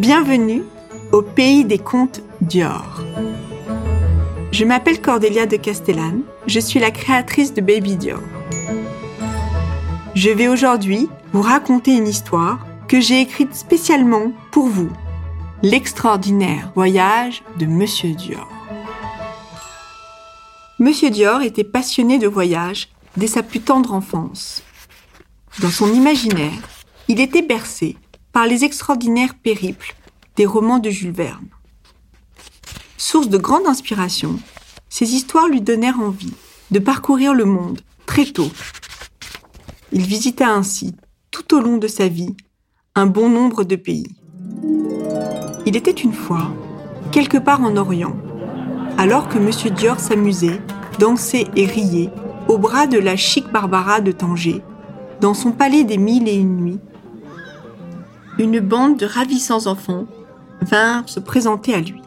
Bienvenue au pays des contes Dior. Je m'appelle Cordélia de Castellane, je suis la créatrice de Baby Dior. Je vais aujourd'hui vous raconter une histoire que j'ai écrite spécialement pour vous. L'extraordinaire voyage de Monsieur Dior. Monsieur Dior était passionné de voyage dès sa plus tendre enfance. Dans son imaginaire, il était bercé par les extraordinaires périples des romans de Jules Verne. Source de grande inspiration, ces histoires lui donnèrent envie de parcourir le monde très tôt. Il visita ainsi, tout au long de sa vie, un bon nombre de pays. Il était une fois, quelque part en Orient, alors que M. Dior s'amusait, dansait et riait au bras de la chic Barbara de Tanger, dans son palais des mille et une nuits, une bande de ravissants enfants vinrent se présenter à lui.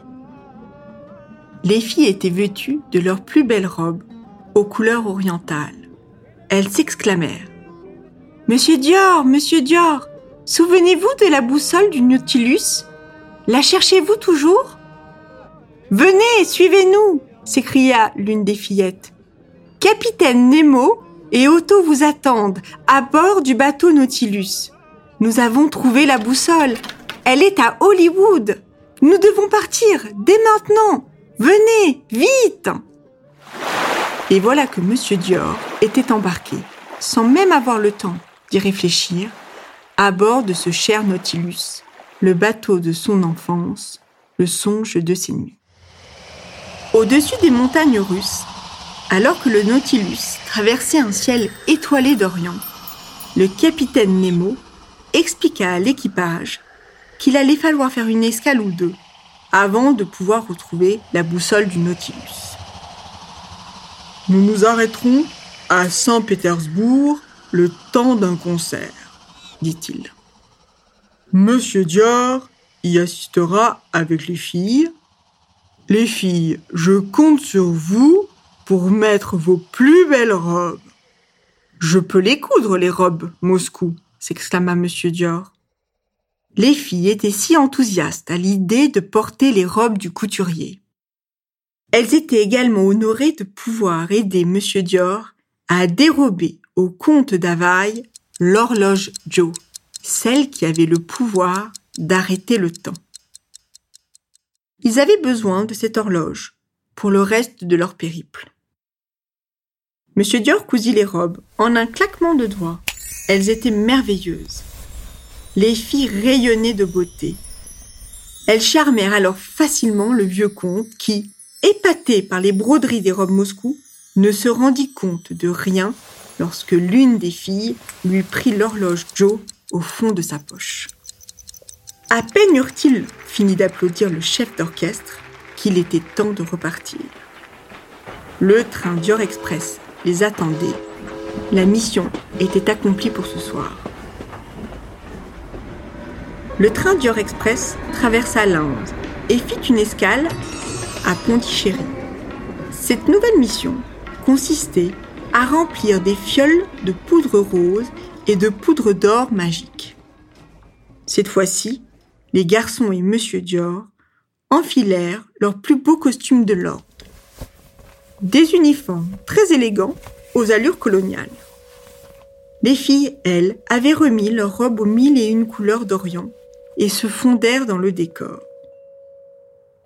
Les filles étaient vêtues de leurs plus belles robes aux couleurs orientales. Elles s'exclamèrent Monsieur Dior, monsieur Dior, souvenez-vous de la boussole du Nautilus? La cherchez-vous toujours? Venez, suivez-nous s'écria l'une des fillettes. Capitaine Nemo et Otto vous attendent à bord du bateau Nautilus. Nous avons trouvé la boussole. Elle est à Hollywood. Nous devons partir dès maintenant. Venez, vite Et voilà que Monsieur Dior était embarqué, sans même avoir le temps d'y réfléchir, à bord de ce cher Nautilus, le bateau de son enfance, le songe de ses nuits. Au-dessus des montagnes russes, alors que le Nautilus traversait un ciel étoilé d'Orient, le capitaine Nemo expliqua à l'équipage qu'il allait falloir faire une escale ou deux avant de pouvoir retrouver la boussole du Nautilus. Nous nous arrêterons à Saint-Pétersbourg le temps d'un concert, dit-il. Monsieur Dior y assistera avec les filles. Les filles, je compte sur vous pour mettre vos plus belles robes. Je peux les coudre, les robes, Moscou, s'exclama Monsieur Dior. Les filles étaient si enthousiastes à l'idée de porter les robes du couturier. Elles étaient également honorées de pouvoir aider Monsieur Dior à dérober au comte d'Availle l'horloge Joe, celle qui avait le pouvoir d'arrêter le temps. Ils avaient besoin de cette horloge pour le reste de leur périple. Monsieur Dior cousit les robes en un claquement de doigts elles étaient merveilleuses. Les filles rayonnaient de beauté. Elles charmèrent alors facilement le vieux comte qui, épaté par les broderies des robes Moscou, ne se rendit compte de rien lorsque l'une des filles lui prit l'horloge Joe au fond de sa poche. À peine eurent-ils fini d'applaudir le chef d'orchestre qu'il était temps de repartir. Le train Dior Express les attendait la mission était accomplie pour ce soir. Le train Dior Express traversa l'Inde et fit une escale à Pondichéry. Cette nouvelle mission consistait à remplir des fioles de poudre rose et de poudre d'or magique. Cette fois-ci, les garçons et Monsieur Dior enfilèrent leurs plus beaux costumes de l'ordre. Des uniformes très élégants aux allures coloniales. Les filles, elles, avaient remis leurs robes aux mille et une couleurs d'Orient et se fondèrent dans le décor.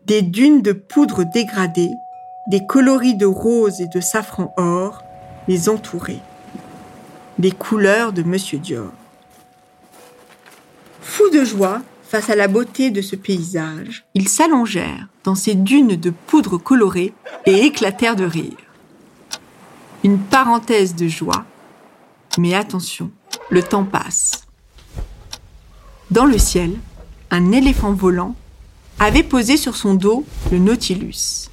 Des dunes de poudre dégradée, des coloris de rose et de safran or les entouraient. Les couleurs de Monsieur Dior. Fous de joie face à la beauté de ce paysage, ils s'allongèrent dans ces dunes de poudre colorée et éclatèrent de rire une parenthèse de joie. Mais attention, le temps passe. Dans le ciel, un éléphant volant avait posé sur son dos le Nautilus.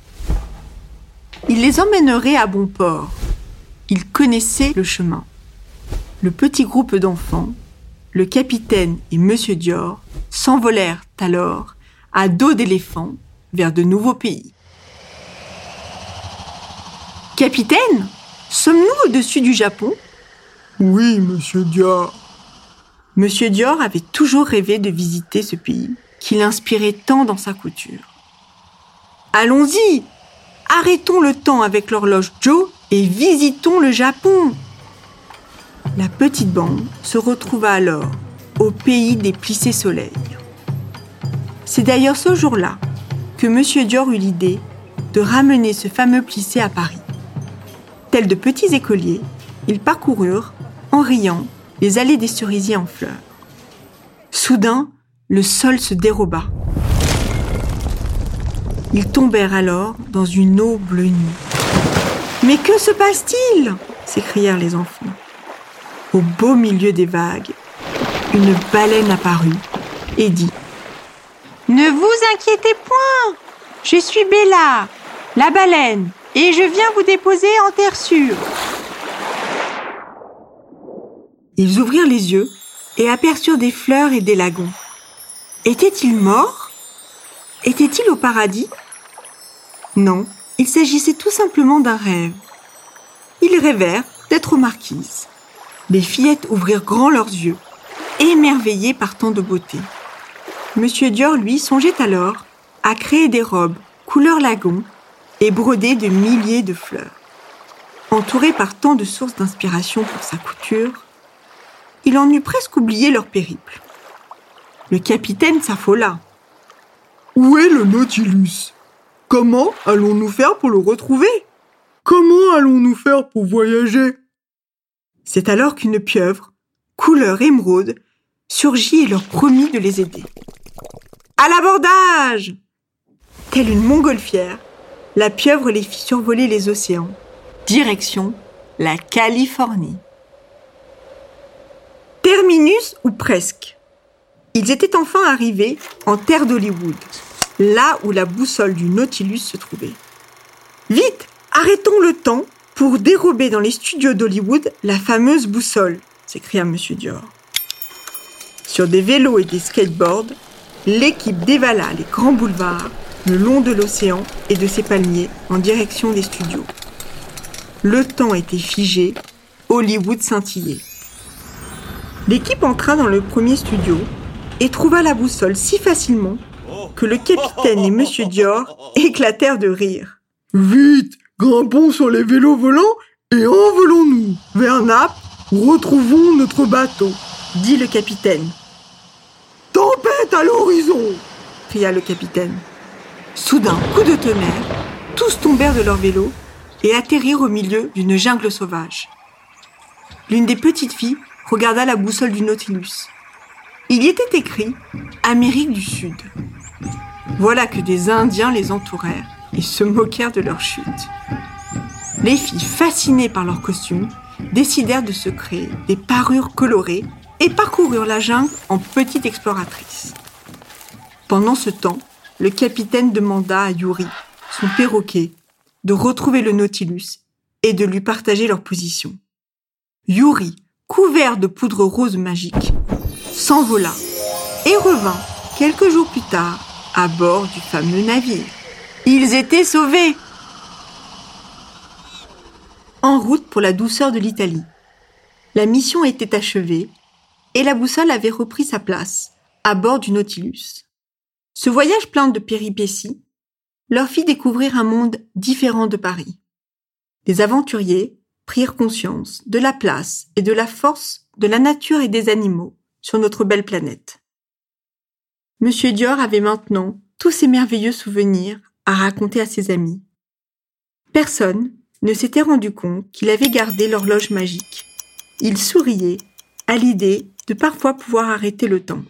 Il les emmènerait à bon port. Il connaissait le chemin. Le petit groupe d'enfants, le capitaine et Monsieur Dior s'envolèrent alors à dos d'éléphant vers de nouveaux pays. Capitaine Sommes-nous au-dessus du Japon? Oui, monsieur Dior. Monsieur Dior avait toujours rêvé de visiter ce pays, qu'il inspirait tant dans sa couture. Allons-y Arrêtons le temps avec l'horloge Joe et visitons le Japon La petite bande se retrouva alors au pays des plissés soleils. C'est d'ailleurs ce jour-là que M. Dior eut l'idée de ramener ce fameux plissé à Paris. Tels de petits écoliers, ils parcoururent, en riant, les allées des cerisiers en fleurs. Soudain, le sol se déroba. Ils tombèrent alors dans une eau bleue nue. Mais que se passe-t-il? s'écrièrent les enfants. Au beau milieu des vagues, une baleine apparut et dit Ne vous inquiétez point, je suis Bella, la baleine, et je viens vous déposer en terre sûre. Ils ouvrirent les yeux et aperçurent des fleurs et des lagons. Était-il mort Était-il au paradis? Non, il s'agissait tout simplement d'un rêve. Ils rêvèrent d'être aux marquises. Les fillettes ouvrirent grand leurs yeux, émerveillées par tant de beauté. Monsieur Dior, lui, songeait alors à créer des robes couleur lagon et brodées de milliers de fleurs. Entouré par tant de sources d'inspiration pour sa couture, il en eut presque oublié leur périple. Le capitaine s'affola. Où est le Nautilus? Comment allons-nous faire pour le retrouver? Comment allons-nous faire pour voyager? C'est alors qu'une pieuvre, couleur émeraude, surgit et leur promit de les aider. À l'abordage Telle une montgolfière, la pieuvre les fit survoler les océans. Direction la Californie. Terminus ou presque. Ils étaient enfin arrivés en terre d'Hollywood, là où la boussole du Nautilus se trouvait. Vite, arrêtons le temps pour dérober dans les studios d'Hollywood la fameuse boussole, s'écria M. Dior. Sur des vélos et des skateboards, l'équipe dévala les grands boulevards le long de l'océan et de ses palmiers en direction des studios. Le temps était figé, Hollywood scintillait. L'équipe entra dans le premier studio et trouva la boussole si facilement que le capitaine et Monsieur Dior éclatèrent de rire. Vite, grimpons sur les vélos volants et envolons-nous vers Naples retrouvons notre bateau, dit le capitaine. Tempête à l'horizon cria le capitaine. Soudain, coup de tonnerre, tous tombèrent de leur vélo et atterrirent au milieu d'une jungle sauvage. L'une des petites filles regarda la boussole du Nautilus. Il y était écrit Amérique du Sud. Voilà que des Indiens les entourèrent et se moquèrent de leur chute. Les filles, fascinées par leurs costumes, décidèrent de se créer des parures colorées et parcoururent la jungle en petites exploratrices. Pendant ce temps, le capitaine demanda à Yuri, son perroquet, de retrouver le Nautilus et de lui partager leur position. Yuri, couvert de poudre rose magique, s'envola et revint quelques jours plus tard à bord du fameux navire. Ils étaient sauvés En route pour la douceur de l'Italie. La mission était achevée et la boussole avait repris sa place à bord du Nautilus. Ce voyage plein de péripéties leur fit découvrir un monde différent de Paris. Les aventuriers prirent conscience de la place et de la force de la nature et des animaux sur notre belle planète. Monsieur Dior avait maintenant tous ces merveilleux souvenirs à raconter à ses amis. Personne ne s'était rendu compte qu'il avait gardé l'horloge magique. Il souriait à l'idée de parfois pouvoir arrêter le temps.